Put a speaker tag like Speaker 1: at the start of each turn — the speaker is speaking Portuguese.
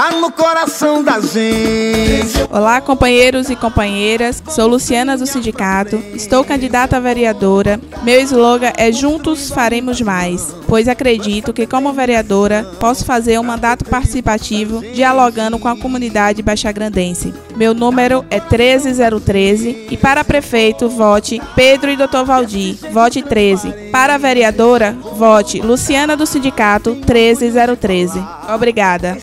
Speaker 1: tá no coração da gente.
Speaker 2: Olá, companheiros e companheiras. Sou Luciana do sindicato. Estou candidata a vereadora. Meu slogan é Juntos Faremos Mais, pois acredito que, como vereadora, posso fazer um mandato participativo dialogando com a comunidade baixagrandense. Meu número é 13013 e para prefeito, vote Pedro e Dr. Valdir. Vote 13. Para vereadora, vote Luciana do Sindicato 13013. Obrigada.